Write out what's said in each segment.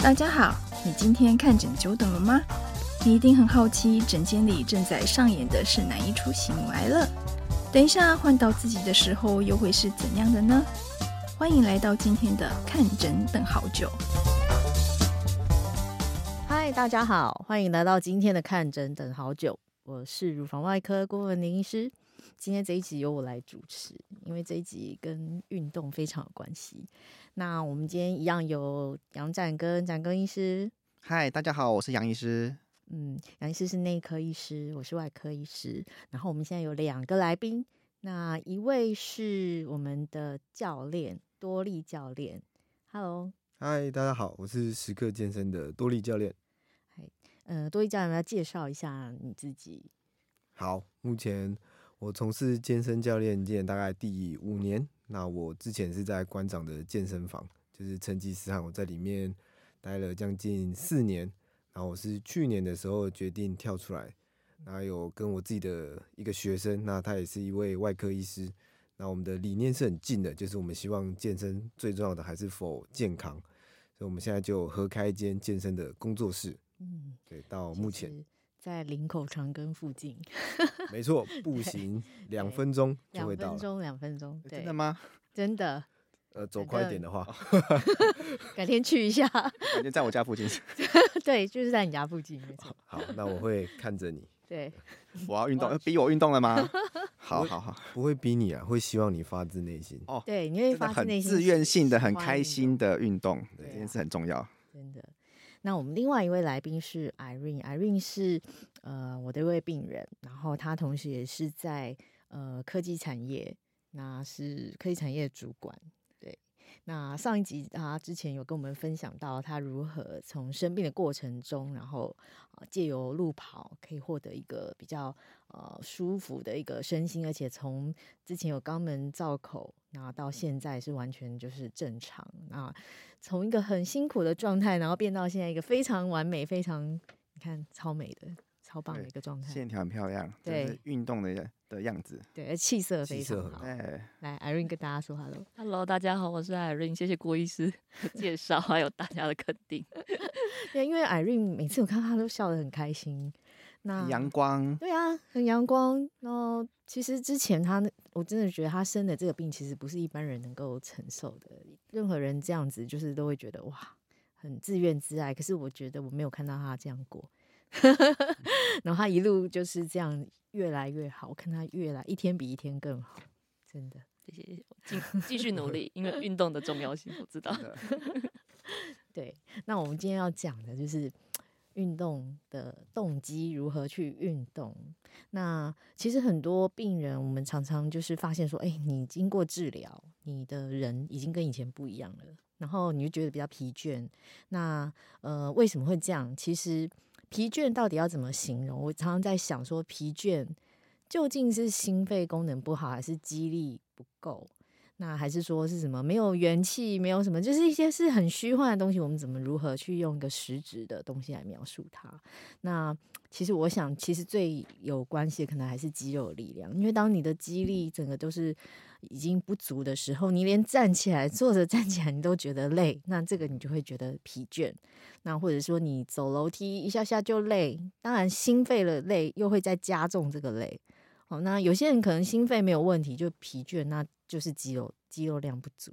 大家好，你今天看诊久等了吗？你一定很好奇，诊间里正在上演的是哪一出喜怒哀乐？等一下换到自己的时候，又会是怎样的呢？欢迎来到今天的看诊等好久。嗨，大家好，欢迎来到今天的看诊等好久。我是乳房外科郭文玲医师。今天这一集由我来主持，因为这一集跟运动非常有关系。那我们今天一样有杨展跟、展庚医师。嗨，大家好，我是杨医师。嗯，杨医师是内科医师，我是外科医师。然后我们现在有两个来宾，那一位是我们的教练多利教练。Hello，嗨，大家好，我是时刻健身的多利教练。嗨，呃，多利教练，要介绍一下你自己。好，目前。我从事健身教练今年大概第五年。那我之前是在馆长的健身房，就是成吉思汗，我在里面待了将近四年。然后我是去年的时候决定跳出来，然后有跟我自己的一个学生，那他也是一位外科医师。那我们的理念是很近的，就是我们希望健身最重要的还是 for 健康，所以我们现在就合开一间健身的工作室。嗯，对，到目前。在林口长庚附近，没错，步行两分钟就会到。两分钟，两分钟，对，真的吗？真的。呃，走快一点的话，改天去一下。改天在我家附近。对，就是在你家附近，没错。好，那我会看着你。对，我要运动，要逼我运动了吗？好好好，不会逼你啊，会希望你发自内心。哦，对，你会发自内心，自愿性的、很开心的运动，对，这件事很重要。真的。那我们另外一位来宾是 Irene，Irene 是呃我的一位病人，然后他同时也是在呃科技产业，那是科技产业主管。对，那上一集他之前有跟我们分享到他如何从生病的过程中，然后借由路跑可以获得一个比较呃舒服的一个身心，而且从之前有肛门造口，然后到现在是完全就是正常啊。从一个很辛苦的状态，然后变到现在一个非常完美、非常你看超美的、超棒的一个状态，线条很漂亮，对，运动的的样子，对，气色非常好。对，来，Irene 跟大家说 hello，Hello，大家好，我是 Irene，谢谢郭医师介绍，还有大家的肯定。对，因为 Irene 每次我看她都笑得很开心。那阳光，对啊，很阳光。然后其实之前她，我真的觉得她生的这个病，其实不是一般人能够承受的。任何人这样子，就是都会觉得哇，很自怨自艾。可是我觉得我没有看到她这样过。然后他一路就是这样越来越好，我看他越来一天比一天更好，真的。谢谢，继继续努力，因为运动的重要性我知道。对，那我们今天要讲的就是。运动的动机如何去运动？那其实很多病人，我们常常就是发现说，哎，你经过治疗，你的人已经跟以前不一样了，然后你就觉得比较疲倦。那呃，为什么会这样？其实疲倦到底要怎么形容？我常常在想说，疲倦究竟是心肺功能不好，还是肌力不够？那还是说是什么没有元气，没有什么，就是一些是很虚幻的东西。我们怎么如何去用一个实质的东西来描述它？那其实我想，其实最有关系的可能还是肌肉力量。因为当你的肌力整个都是已经不足的时候，你连站起来、坐着站起来你都觉得累，那这个你就会觉得疲倦。那或者说你走楼梯一下下就累，当然心肺的累又会再加重这个累。好，那有些人可能心肺没有问题，就疲倦，那。就是肌肉肌肉量不足，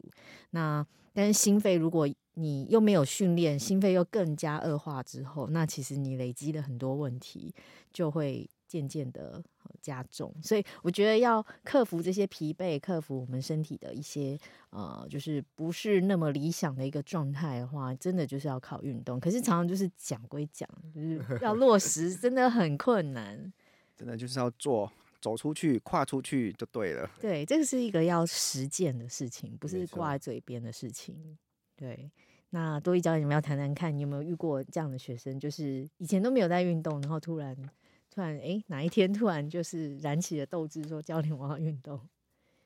那但是心肺如果你又没有训练，心肺又更加恶化之后，那其实你累积的很多问题就会渐渐的加重。所以我觉得要克服这些疲惫，克服我们身体的一些呃，就是不是那么理想的一个状态的话，真的就是要靠运动。可是常常就是讲归讲，就是 要落实真的很困难。真的就是要做。走出去，跨出去就对了。对，这个是一个要实践的事情，不是挂在嘴边的事情。对，那多一教练，你们要谈谈看，你有没有遇过这样的学生？就是以前都没有在运动，然后突然突然哎，哪一天突然就是燃起了斗志，说教练我要运动。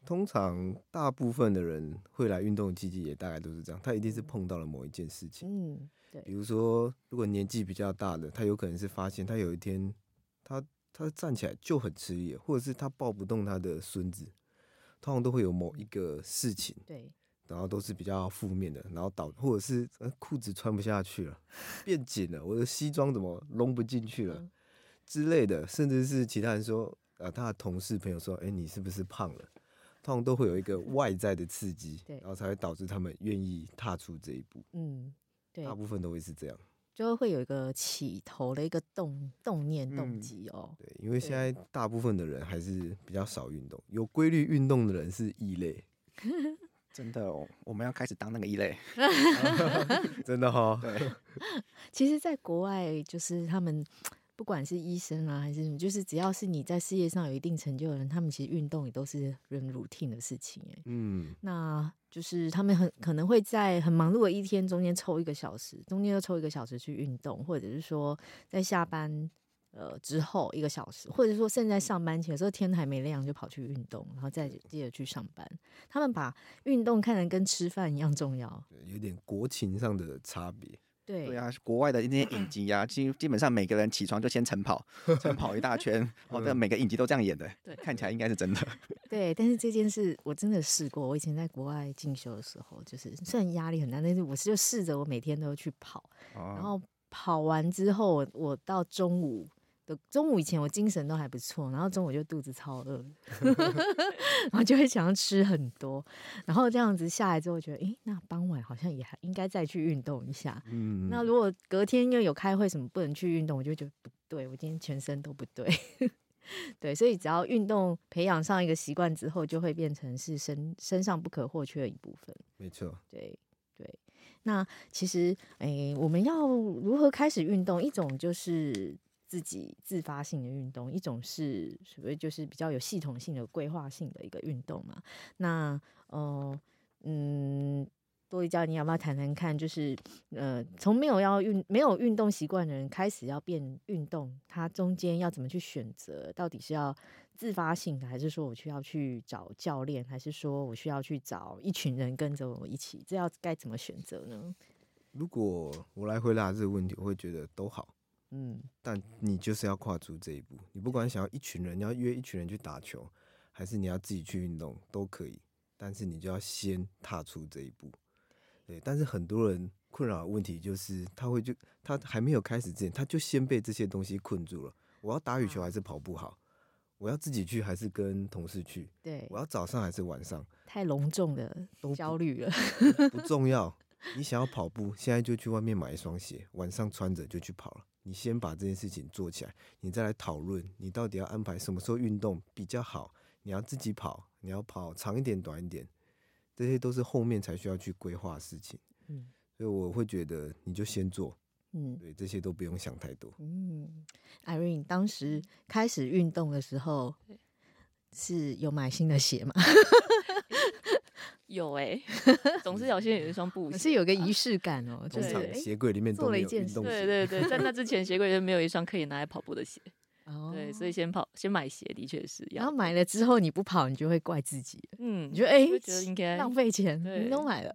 通常大部分的人会来运动的契机也大概都是这样，他一定是碰到了某一件事情。嗯，对。比如说，如果年纪比较大的，他有可能是发现他有一天他。他站起来就很吃力，或者是他抱不动他的孙子，通常都会有某一个事情，对，然后都是比较负面的，然后导或者是呃裤子穿不下去了，变紧了，我的西装怎么拢不进去了、嗯、之类的，甚至是其他人说，呃，他的同事朋友说，哎，你是不是胖了？通常都会有一个外在的刺激，对，然后才会导致他们愿意踏出这一步。嗯，对，大部分都会是这样，就会有一个起头的一个动动念动机哦。对，因为现在大部分的人还是比较少运动，有规律运动的人是异类。真的哦，我们要开始当那个异类，真的哈、哦。对，其实，在国外就是他们不管是医生啊，还是什么，就是只要是你在事业上有一定成就的人，他们其实运动也都是人 routine 的事情哎。嗯，那就是他们很可能会在很忙碌的一天中间抽一个小时，中间又抽一个小时去运动，或者是说在下班。呃，之后一个小时，或者说现在上班前，有时候天还没亮就跑去运动，然后再接着去上班。他们把运动看成跟吃饭一样重要，有点国情上的差别。对对啊，国外的那些影集啊，基基本上每个人起床就先晨跑，晨跑一大圈。哦，这每个影集都这样演的，对，看起来应该是真的。对，但是这件事我真的试过。我以前在国外进修的时候，就是虽然压力很大，但是我是就试着我每天都去跑，哦，然后跑完之后，我我到中午。中午以前我精神都还不错，然后中午就肚子超饿，然后就会想要吃很多，然后这样子下来之后，觉得，诶，那傍晚好像也还应该再去运动一下。嗯，那如果隔天又有开会什么不能去运动，我就觉得不对，我今天全身都不对。对，所以只要运动培养上一个习惯之后，就会变成是身身上不可或缺的一部分。没错，对对。那其实，诶，我们要如何开始运动？一种就是。自己自发性的运动，一种是所谓就是比较有系统性的规划性的一个运动嘛。那呃嗯，多一教，你要不要谈谈看？就是呃，从没有要运、没有运动习惯的人开始要变运动，他中间要怎么去选择？到底是要自发性的，还是说我需要去找教练，还是说我需要去找一群人跟着我一起？这要该怎么选择呢？如果我来回答这个问题，我会觉得都好。嗯，但你就是要跨出这一步。你不管想要一群人，你要约一群人去打球，还是你要自己去运动，都可以。但是你就要先踏出这一步。对，但是很多人困扰的问题就是，他会就他还没有开始之前，他就先被这些东西困住了。我要打羽球还是跑步好？我要自己去还是跟同事去？对，我要早上还是晚上？太隆重的都焦虑了，不重要。你想要跑步，现在就去外面买一双鞋，晚上穿着就去跑了。你先把这件事情做起来，你再来讨论你到底要安排什么时候运动比较好。你要自己跑，你要跑长一点、短一点，这些都是后面才需要去规划的事情。嗯，所以我会觉得你就先做。嗯，对，这些都不用想太多。嗯，Irene 当时开始运动的时候，是有买新的鞋吗？有哎、欸，总是要先有一双布鞋，是有个仪式感哦、就是鞋柜里面都没有运动鞋，对对对，在那之前 鞋柜就没有一双可以拿来跑步的鞋。哦，对，所以先跑，先买鞋的确是要。然后买了之后你不跑，你就会怪自己。嗯，你觉得哎，觉得应该浪费钱，你都买了。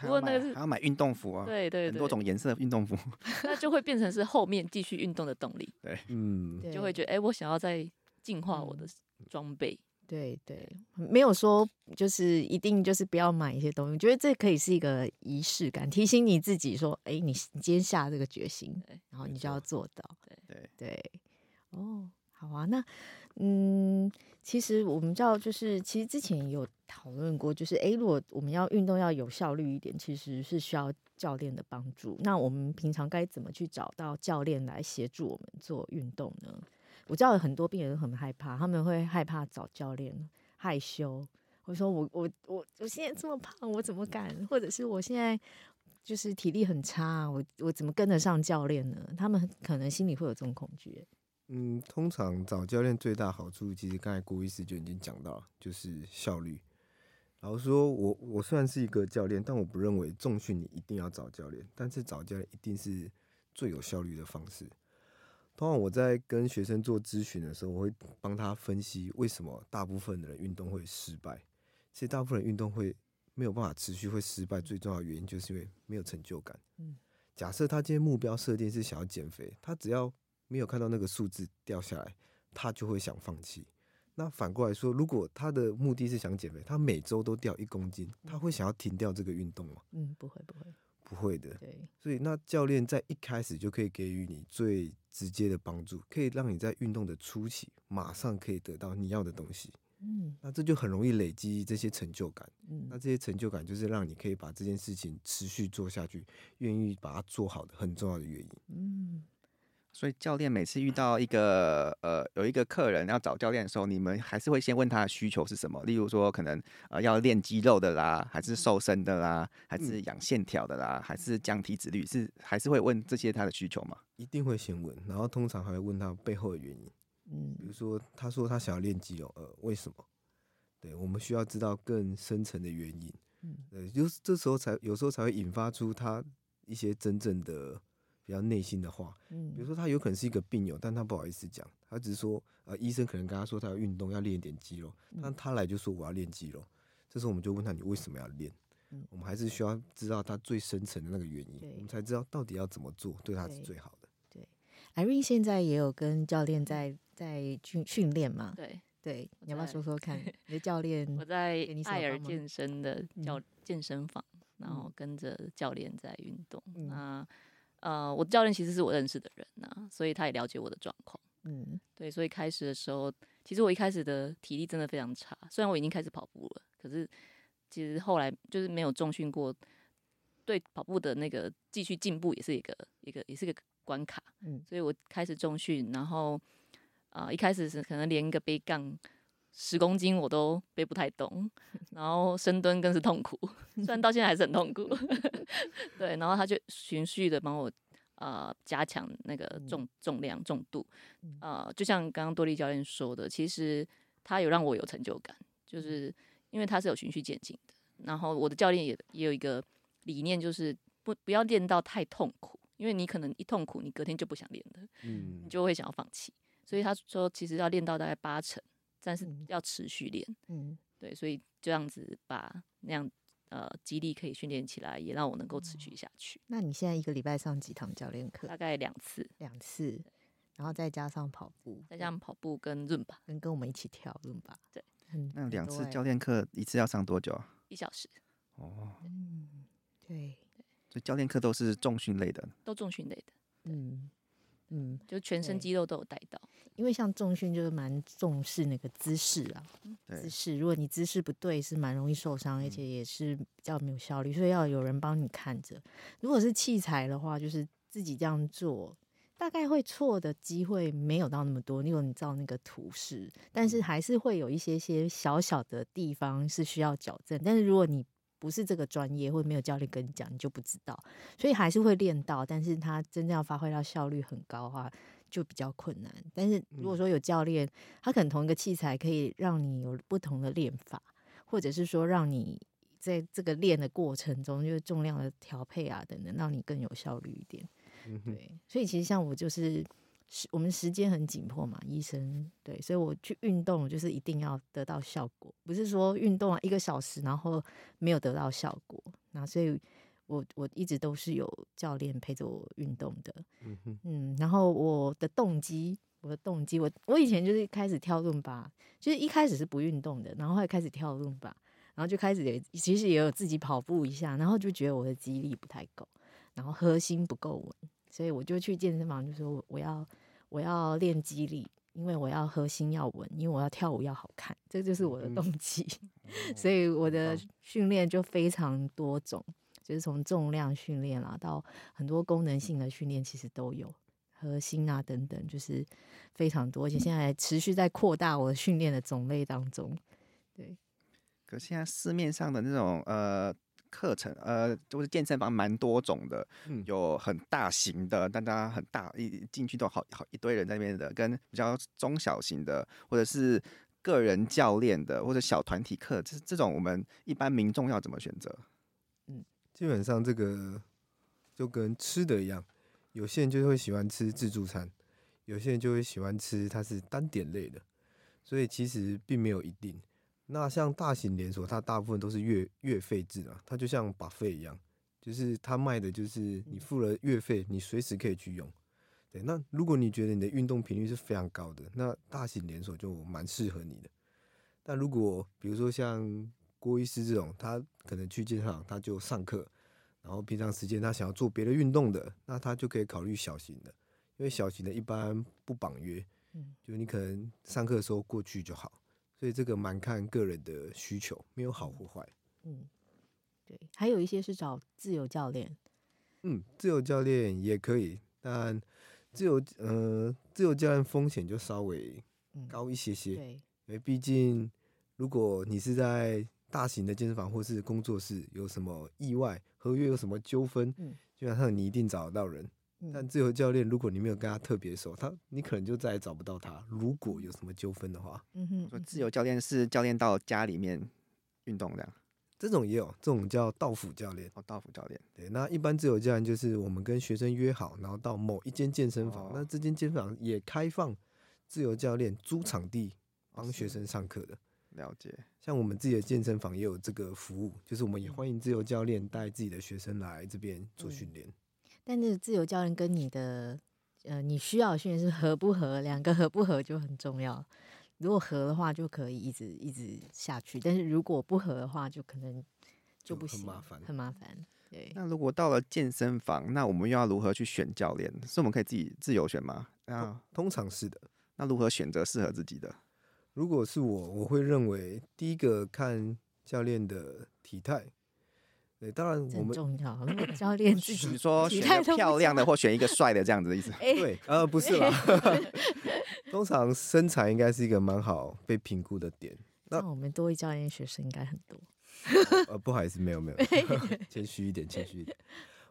不过那个是还要买运动服啊，对对，很多种颜色的运动服，那就会变成是后面继续运动的动力。对，嗯，就会觉得哎，我想要再进化我的装备。对对，没有说就是一定就是不要买一些东西，我觉得这可以是一个仪式感，提醒你自己说，哎，你你今天下这个决心，然后你就要做到。对对对，哦，好啊，那嗯，其实我们知道，就是其实之前有讨论过，就是哎，如果我们要运动要有效率一点，其实是需要教练的帮助。那我们平常该怎么去找到教练来协助我们做运动呢？我知道有很多病人都很害怕，他们会害怕找教练，害羞。我说我我我我现在这么胖，我怎么敢？或者是我现在就是体力很差，我我怎么跟得上教练呢？他们可能心里会有这种恐惧。嗯，通常找教练最大好处，其实刚才郭医师就已经讲到，就是效率。然后说我我虽然是一个教练，但我不认为重训你一定要找教练，但是找教练一定是最有效率的方式。通常我在跟学生做咨询的时候，我会帮他分析为什么大部分的人运动会失败。其实大部分人运动会没有办法持续会失败，最重要的原因就是因为没有成就感。嗯，假设他今天目标设定是想要减肥，他只要没有看到那个数字掉下来，他就会想放弃。那反过来说，如果他的目的是想减肥，他每周都掉一公斤，他会想要停掉这个运动吗？嗯，不会，不会，不会的。对，所以那教练在一开始就可以给予你最直接的帮助，可以让你在运动的初期马上可以得到你要的东西。嗯，那这就很容易累积这些成就感。嗯，那这些成就感就是让你可以把这件事情持续做下去，愿意把它做好的很重要的原因。嗯。所以教练每次遇到一个呃有一个客人要找教练的时候，你们还是会先问他的需求是什么？例如说可能呃要练肌肉的啦，还是瘦身的啦，还是养线条的啦，还是降体脂率？是还是会问这些他的需求吗？一定会先问，然后通常还会问他背后的原因。嗯，比如说他说他想要练肌肉，呃，为什么？对，我们需要知道更深层的原因。嗯，对，就是这时候才有时候才会引发出他一些真正的。比较内心的话，嗯，比如说他有可能是一个病友，但他不好意思讲，他只是说，呃，医生可能跟他说他要运动，要练一点肌肉，但他来就说我要练肌肉，这时候我们就问他你为什么要练？嗯，我们还是需要知道他最深层的那个原因，我们才知道到底要怎么做对他是最好的。对，Irene 现在也有跟教练在在训训练嘛？对对，你要不要说说看？你的教练我在艾尔健身的教健身房，然后跟着教练在运动，那。呃，我教练其实是我认识的人呐、啊，所以他也了解我的状况。嗯，对，所以开始的时候，其实我一开始的体力真的非常差。虽然我已经开始跑步了，可是其实后来就是没有重训过，对跑步的那个继续进步也是一个一个也是一个关卡。嗯，所以我开始重训，然后啊、呃，一开始是可能连一个背杠十公斤我都背不太动，然后深蹲更是痛苦，虽然到现在还是很痛苦。对，然后他就循序的帮我，呃，加强那个重重量重度，呃，就像刚刚多利教练说的，其实他有让我有成就感，就是因为他是有循序渐进的。然后我的教练也也有一个理念，就是不不要练到太痛苦，因为你可能一痛苦，你隔天就不想练了，嗯，你就会想要放弃。所以他说，其实要练到大概八成，但是要持续练，嗯，对，所以这样子把那样。呃，肌力可以训练起来，也让我能够持续下去。那你现在一个礼拜上几堂教练课？大概两次，两次，然后再加上跑步，再加上跑步跟润吧，跟跟我们一起跳润吧。对，那两次教练课一次要上多久啊？一小时。哦，嗯，对，所以教练课都是重训类的，都重训类的。嗯。嗯，就全身肌肉都有带到，因为像重训就是蛮重视那个姿势啊，姿势，如果你姿势不对，是蛮容易受伤，而且也是比较没有效率，所以要有人帮你看着。如果是器材的话，就是自己这样做，大概会错的机会没有到那么多。如果你照那个图示，但是还是会有一些些小小的地方是需要矫正。但是如果你不是这个专业，或者没有教练跟你讲，你就不知道，所以还是会练到。但是他真正要发挥到效率很高的话，就比较困难。但是如果说有教练，他可能同一个器材可以让你有不同的练法，或者是说让你在这个练的过程中，就是重量的调配啊等等，让你更有效率一点。对，所以其实像我就是。我们时间很紧迫嘛，医生对，所以我去运动就是一定要得到效果，不是说运动了一个小时然后没有得到效果。那所以我我一直都是有教练陪着我运动的，嗯嗯，然后我的动机，我的动机，我我以前就是开始跳动吧，就是一开始是不运动的，然后后来开始跳动吧，然后就开始也其实也有自己跑步一下，然后就觉得我的肌力不太够，然后核心不够稳，所以我就去健身房就说我要。我要练肌力，因为我要核心要稳，因为我要跳舞要好看，这就是我的动机。嗯、所以我的训练就非常多种，就是从重量训练啦，到很多功能性的训练，其实都有核心啊等等，就是非常多。而且现在持续在扩大我训练的种类当中。对，可现在市面上的那种呃。课程呃，就是健身房蛮多种的，有很大型的，但大家很大一进去都好好一堆人在那边的，跟比较中小型的，或者是个人教练的，或者小团体课，这这种我们一般民众要怎么选择？嗯，基本上这个就跟吃的一样，有些人就会喜欢吃自助餐，有些人就会喜欢吃它是单点类的，所以其实并没有一定。那像大型连锁，它大部分都是月月费制啊，它就像 buffet 一样，就是它卖的就是你付了月费，你随时可以去用。对，那如果你觉得你的运动频率是非常高的，那大型连锁就蛮适合你的。但如果比如说像郭医师这种，他可能去健身房他就上课，然后平常时间他想要做别的运动的，那他就可以考虑小型的，因为小型的一般不绑约，嗯，就你可能上课的时候过去就好。所以这个蛮看个人的需求，没有好或坏。嗯，对，还有一些是找自由教练。嗯，自由教练也可以，但自由呃自由教练风险就稍微高一些些。嗯、对，因为毕竟如果你是在大型的健身房或是工作室，有什么意外，合约有什么纠纷，嗯，基本上你一定找得到人。嗯、但自由教练，如果你没有跟他特别熟，他你可能就再也找不到他。如果有什么纠纷的话，嗯哼，说自由教练是教练到家里面运动这样，这种也有，这种叫道府教练。哦，道府教练。对，那一般自由教练就是我们跟学生约好，然后到某一间健身房，哦、那这间健身房也开放自由教练租场地帮学生上课的。了解。像我们自己的健身房也有这个服务，就是我们也欢迎自由教练带自己的学生来这边做训练。嗯但是自由教练跟你的呃，你需要的训练是合不合，两个合不合就很重要。如果合的话，就可以一直一直下去；但是如果不合的话，就可能就不行，很麻烦，很麻烦。对。那如果到了健身房，那我们又要如何去选教练？是我们可以自己自由选吗？啊，通常是的。那如何选择适合自己的？如果是我，我会认为第一个看教练的体态。对，当然我们重要。教练自己你说选一个漂亮的，或选一个帅的这样子的意思？对，呃，不是啦。通常身材应该是一个蛮好被评估的点。那我们多一教练学生应该很多。呃，不好意思，没有没有，谦虚一点，谦虚一点。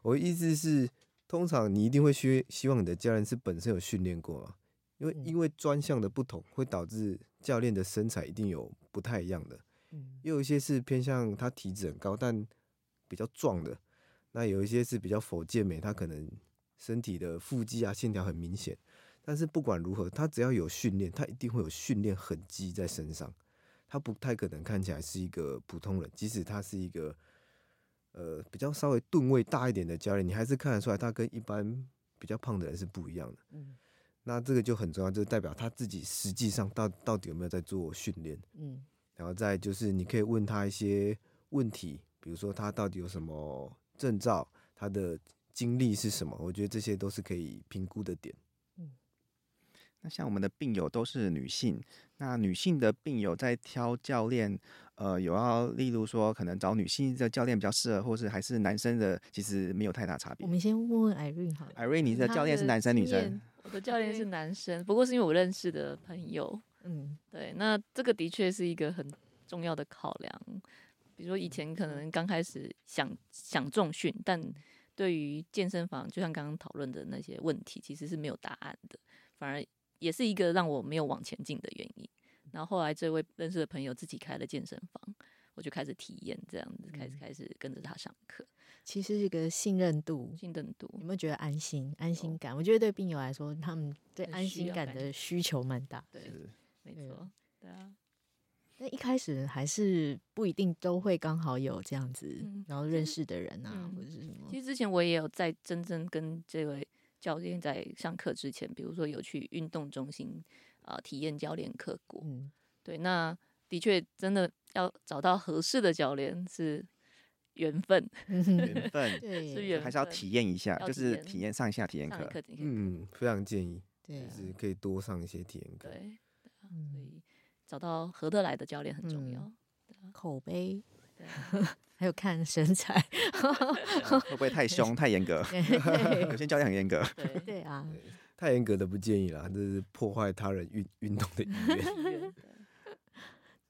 我的意思是，通常你一定会希希望你的教练是本身有训练过啊，因为因为专项的不同，会导致教练的身材一定有不太一样的。嗯，又有一些是偏向他体脂很高，但比较壮的，那有一些是比较否健美，他可能身体的腹肌啊线条很明显，但是不管如何，他只要有训练，他一定会有训练痕迹在身上，他不太可能看起来是一个普通人，即使他是一个呃比较稍微吨位大一点的教练，你还是看得出来他跟一般比较胖的人是不一样的。嗯，那这个就很重要，就代表他自己实际上到到底有没有在做训练。嗯，然后再就是你可以问他一些问题。比如说他到底有什么证照，他的经历是什么？我觉得这些都是可以评估的点。嗯，那像我们的病友都是女性，那女性的病友在挑教练，呃，有要例如说可能找女性的教练比较适合，或是还是男生的，其实没有太大差别。我们先问问 Irene 好，Irene，你的教练是男生女生？我的教练是男生，不过是因为我认识的朋友。嗯，对，那这个的确是一个很重要的考量。比如说以前可能刚开始想想重训，但对于健身房，就像刚刚讨论的那些问题，其实是没有答案的，反而也是一个让我没有往前进的原因。然后后来这位认识的朋友自己开了健身房，我就开始体验这样子，开始开始跟着他上课。其实是一个信任度，信任度，有没有觉得安心？安心感？我觉得对病友来说，他们对安心感的需求蛮大。对，没错，对啊。那一开始还是不一定都会刚好有这样子，嗯、然后认识的人啊，嗯、或者是什么。其实之前我也有在真正跟这位教练在上课之前，比如说有去运动中心啊、呃、体验教练课过。嗯，对，那的确真的要找到合适的教练是缘分，缘分对，是缘分，还是要体验一下，就是体验上一下体验课。嗯，非常建议，对、啊，就是可以多上一些体验课。对。找到合得来的教练很重要，嗯、口碑，对还有看身材，会不会太凶、太严格？有些教练很严格，对 对啊，太严格的不建议啦，这是破坏他人运运动的意愿。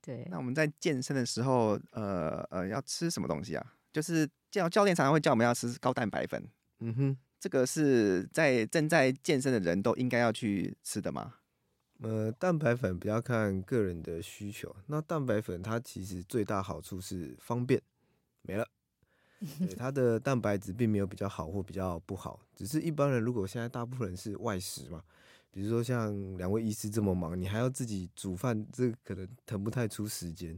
对，那我们在健身的时候，呃呃，要吃什么东西啊？就是教教练常常会叫我们要吃高蛋白粉，嗯哼，这个是在正在健身的人都应该要去吃的吗？呃，蛋白粉比较看个人的需求。那蛋白粉它其实最大好处是方便，没了。对，它的蛋白质并没有比较好或比较不好，只是一般人如果现在大部分人是外食嘛，比如说像两位医师这么忙，你还要自己煮饭，这可能腾不太出时间。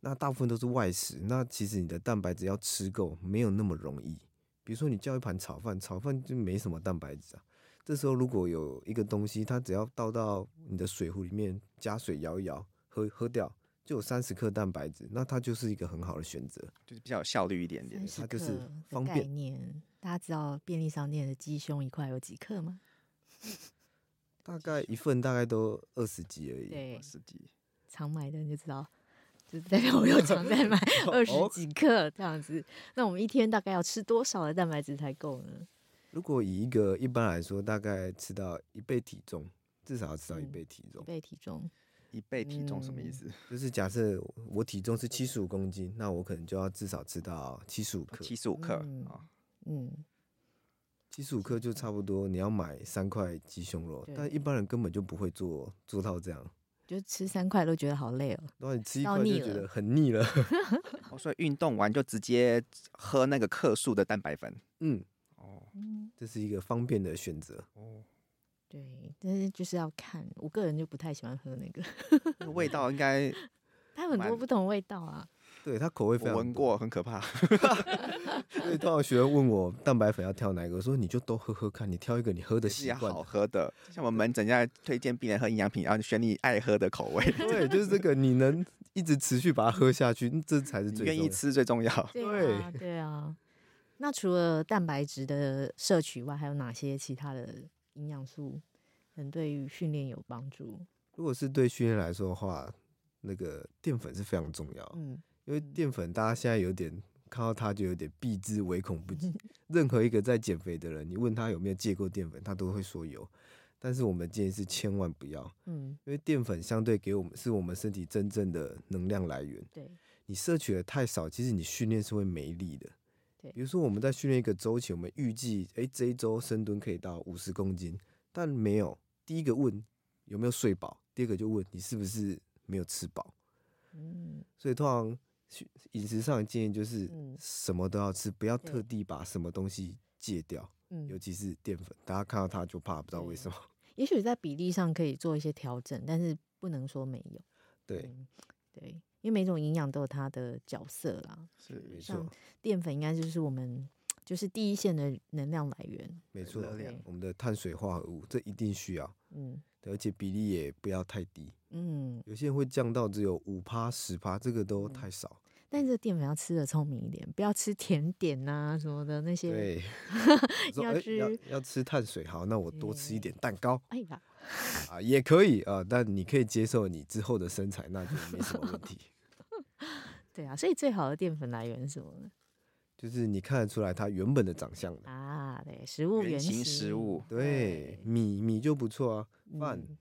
那大部分都是外食，那其实你的蛋白质要吃够没有那么容易。比如说你叫一盘炒饭，炒饭就没什么蛋白质啊。这时候如果有一个东西，它只要倒到你的水壶里面，加水摇一摇，喝喝掉，就有三十克蛋白质，那它就是一个很好的选择，就是比较有效率一点点。它就是方便。概念，大家知道便利商店的鸡胸一块有几克吗？大概一份大概都二十几而已，对，二十几。常买的你就知道，就代表我有常在买 二十几克这样子。那我们一天大概要吃多少的蛋白质才够呢？如果以一个一般来说，大概吃到一倍体重，至少要吃到一倍体重。一倍体重，一倍体重什么意思？嗯、就是假设我体重是七十五公斤，那我可能就要至少吃到七十五克。七十五克，嗯，七十五克就差不多你要买三块鸡胸肉，但一般人根本就不会做做到这样。就吃三块都觉得好累哦，然后你吃一块就觉得很腻了。所以运动完就直接喝那个克数的蛋白粉。嗯。这是一个方便的选择。哦，对，但是就是要看，我个人就不太喜欢喝那个，那个味道应该 它很多不同味道啊，对，它口味非常闻过，很可怕。所以通常学生问我蛋白粉要挑哪个，我说你就都喝喝看，你挑一个你喝的习惯。好喝的，像我们门诊在推荐病人喝营养品，然后选你爱喝的口味，对，就是这个，你能一直持续把它喝下去，这才是最愿意吃最重要，对啊，对啊。那除了蛋白质的摄取外，还有哪些其他的营养素能对于训练有帮助？如果是对训练来说的话，那个淀粉是非常重要。嗯，因为淀粉大家现在有点看到它就有点避之唯恐不及。任何一个在减肥的人，你问他有没有戒过淀粉，他都会说有。但是我们建议是千万不要。嗯，因为淀粉相对给我们是我们身体真正的能量来源。对，你摄取的太少，其实你训练是会没力的。比如说我们在训练一个周期，我们预计诶这一周深蹲可以到五十公斤，但没有。第一个问有没有睡饱，第二个就问你是不是没有吃饱。嗯，所以通常饮食上的建议就是什么都要吃，不要特地把什么东西戒掉。嗯，尤其是淀粉，大家看到它就怕，不知道为什么。也许在比例上可以做一些调整，但是不能说没有。对，对。因为每种营养都有它的角色啦，是没错。淀粉应该就是我们就是第一线的能量来源，没错。我们的碳水化合物这一定需要，嗯，而且比例也不要太低，嗯。有些人会降到只有五趴十趴，这个都太少。嗯、但是淀粉要吃的聪明一点，不要吃甜点呐、啊、什么的那些。对，要吃、欸、要，要吃碳水，好，那我多吃一点蛋糕。哎呀。啊，也可以啊，但你可以接受你之后的身材，那就没什么问题。对啊，所以最好的淀粉来源是什么呢？就是你看得出来它原本的长相啊，对，食物原型食物，对，米米就不错啊，饭、嗯，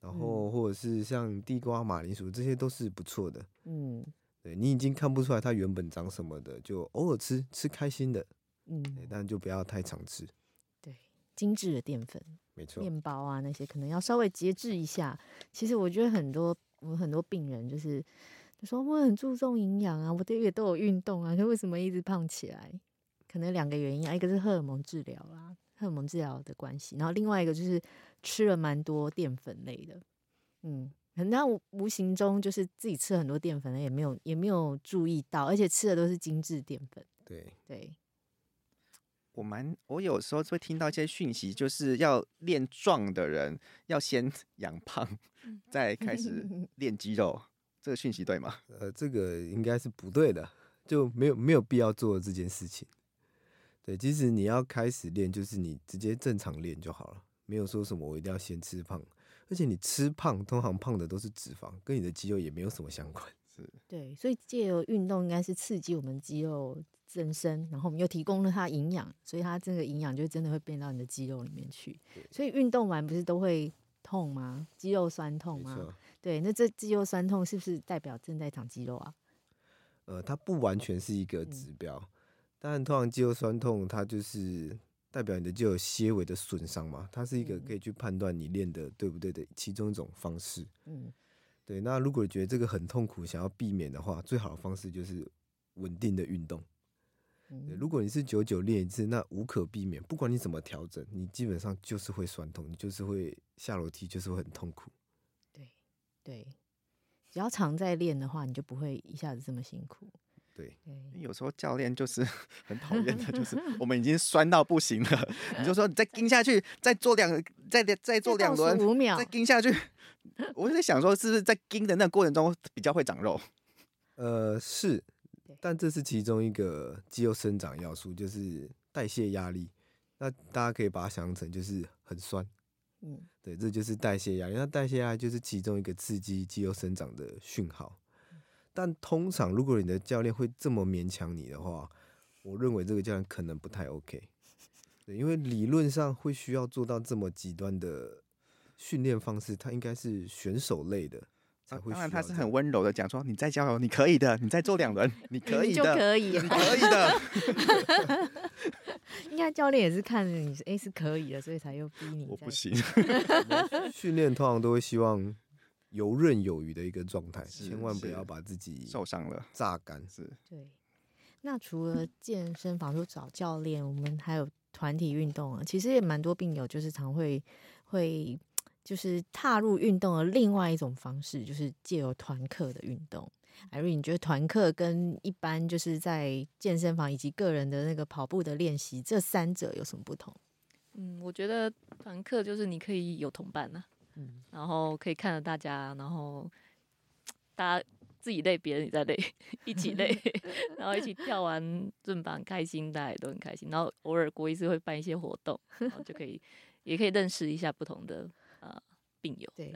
然后或者是像地瓜、马铃薯，这些都是不错的。嗯，对，你已经看不出来它原本长什么的，就偶尔吃吃开心的，嗯，但就不要太常吃。对，精致的淀粉。没错，面包啊那些可能要稍微节制一下。其实我觉得很多我们很多病人就是就说我很注重营养啊，我这个都有运动啊，可为什么一直胖起来？可能两个原因啊，一个是荷尔蒙治疗啦，荷尔蒙治疗的关系，然后另外一个就是吃了蛮多淀粉类的，嗯，那无无形中就是自己吃了很多淀粉类，也没有也没有注意到，而且吃的都是精致淀粉。对对。我蛮，我有时候会听到一些讯息，就是要练壮的人要先 养胖，再开始 练肌肉，这个讯息对吗？呃，这个应该是不对的，就没有没有必要做这件事情。对，其实你要开始练，就是你直接正常练就好了，没有说什么我一定要先吃胖，而且你吃胖，通常胖的都是脂肪，跟你的肌肉也没有什么相关。是，对，所以借由运动应该是刺激我们肌肉。增生，然后我们又提供了它营养，所以它这个营养就真的会变到你的肌肉里面去。所以运动完不是都会痛吗？肌肉酸痛吗？对，那这肌肉酸痛是不是代表正在长肌肉啊？呃，它不完全是一个指标，嗯、但通常肌肉酸痛它就是代表你的就有些微的损伤嘛，它是一个可以去判断你练的对不对的其中一种方式。嗯，对。那如果你觉得这个很痛苦，想要避免的话，最好的方式就是稳定的运动。如果你是久久练一次，那无可避免，不管你怎么调整，你基本上就是会酸痛，你就是会下楼梯，就是会很痛苦。对，对，只要常在练的话，你就不会一下子这么辛苦。对，有时候教练就是 很讨厌的，就是 我们已经酸到不行了，你就说你再跟下去，再做两，再再做两轮，五秒，再跟下去。我在想说，是不是在跟的那个过程中比较会长肉？呃，是，但这是其中一个肌肉生长要素，就是代谢压力。那大家可以把它想成就是很酸，嗯，对，这就是代谢压力。那代谢压力就是其中一个刺激肌肉生长的讯号。但通常，如果你的教练会这么勉强你的话，我认为这个教练可能不太 OK。对，因为理论上会需要做到这么极端的训练方式，他应该是选手类的才会。当然，他是很温柔的讲说：“你再加油，你可以的，你再做两轮，你可以的，就可以，你可以的。”应该教练也是看着你，哎、欸，是可以的，所以才又逼你。我不行。训练通常都会希望。游刃有余的一个状态，千万不要把自己受伤了榨干。是，对。那除了健身房就找教练，我们还有团体运动啊。其实也蛮多病友就是常会会就是踏入运动的另外一种方式，就是借由团课的运动。艾瑞，你觉得团课跟一般就是在健身房以及个人的那个跑步的练习，这三者有什么不同？嗯，我觉得团课就是你可以有同伴呢、啊。嗯，然后可以看着大家，然后大家自己累，别人也在累，一起累，然后一起跳完正版，开心，大家也都很开心。然后偶尔国一次会办一些活动，然后就可以 也可以认识一下不同的呃病友。对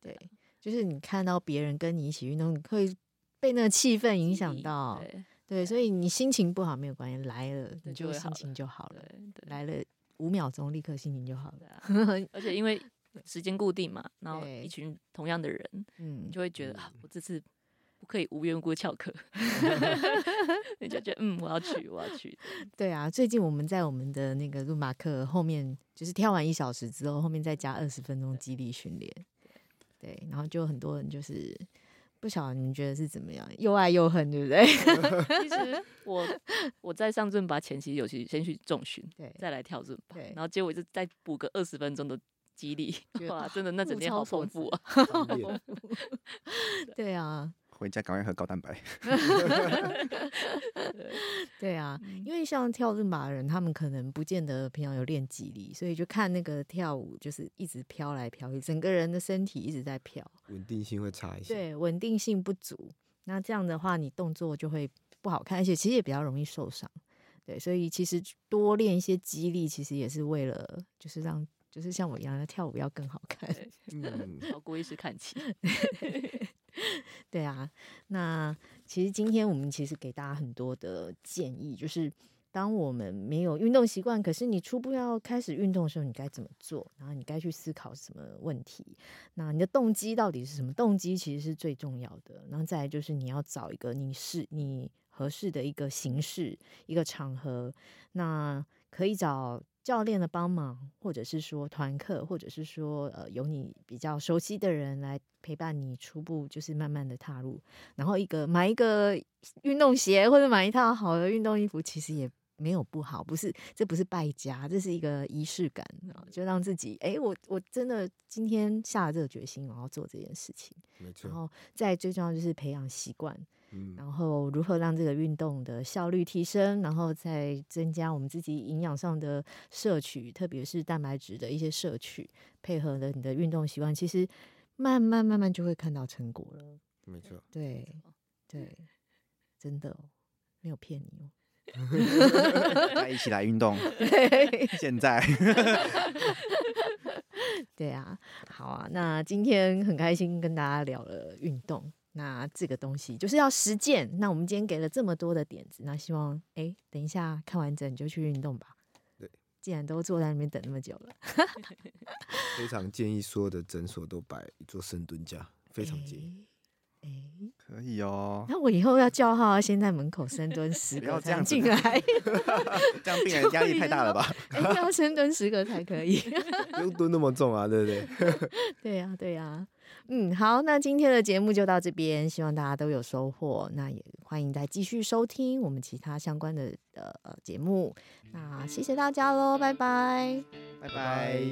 对，就是你看到别人跟你一起运动，你会被那个气氛影响到。对对，所以你心情不好没有关系，来了你就心情就好了。来了五秒钟，立刻心情就好了。而且因为。时间固定嘛，然后一群同样的人，嗯，你就会觉得啊，我这次不可以无缘无故翘课，你就觉得嗯，我要去，我要去。对啊，最近我们在我们的那个路马课后面，就是跳完一小时之后，后面再加二十分钟肌力训练。对，然后就很多人就是不晓得你们觉得是怎么样，又爱又恨，对不对？其实我我在上尊巴前期有去先去重训，对，再来跳阵吧，然后结果就再补个二十分钟的。激励哇，真的那整天好丰富啊！对啊，回家赶快喝高蛋白。对啊，因为像跳伦巴的人，他们可能不见得平常有练肌力，所以就看那个跳舞就是一直飘来飘去，整个人的身体一直在飘，稳定性会差一些。对，稳定性不足，那这样的话你动作就会不好看，而且其实也比较容易受伤。对，所以其实多练一些肌力，其实也是为了就是让。就是像我一样，要跳舞要更好看，嗯，好国医师看齐。对啊，那其实今天我们其实给大家很多的建议，就是当我们没有运动习惯，可是你初步要开始运动的时候，你该怎么做？然后你该去思考什么问题？那你的动机到底是什么？动机其实是最重要的。然后再来就是你要找一个你是你合适的一个形式、一个场合，那可以找。教练的帮忙，或者是说团课，或者是说呃有你比较熟悉的人来陪伴你，初步就是慢慢的踏入。然后一个买一个运动鞋或者买一套好的运动衣服，其实也没有不好，不是这不是败家，这是一个仪式感，就让自己哎、欸，我我真的今天下了这个决心，我要做这件事情。没错。然后再最重要就是培养习惯。然后如何让这个运动的效率提升，然后再增加我们自己营养上的摄取，特别是蛋白质的一些摄取，配合了你的运动习惯，其实慢慢慢慢就会看到成果了。没错，对对，真的没有骗你哦。来一起来运动，现在。对啊，好啊，那今天很开心跟大家聊了运动。那这个东西就是要实践。那我们今天给了这么多的点子，那希望哎，等一下看完整就去运动吧。对，既然都坐在那边等那么久了，非常建议所有的诊所都摆一座深蹲架，非常建议。哎，可以哦。那我以后要叫号，先在门口深蹲十个才进来 这样病人压力太大了吧？一定要深蹲十个才可以，不用蹲那么重啊，对不对？对呀，对呀。嗯，好，那今天的节目就到这边，希望大家都有收获。那也欢迎再继续收听我们其他相关的呃节目。那谢谢大家喽，拜拜，拜拜。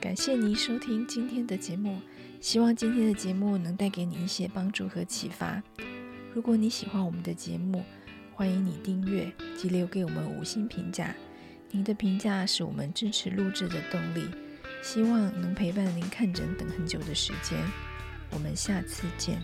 感谢您收听今天的节目，希望今天的节目能带给你一些帮助和启发。如果你喜欢我们的节目，欢迎你订阅及留给我们五星评价。您的评价是我们支持录制的动力。希望能陪伴您看诊等很久的时间。我们下次见。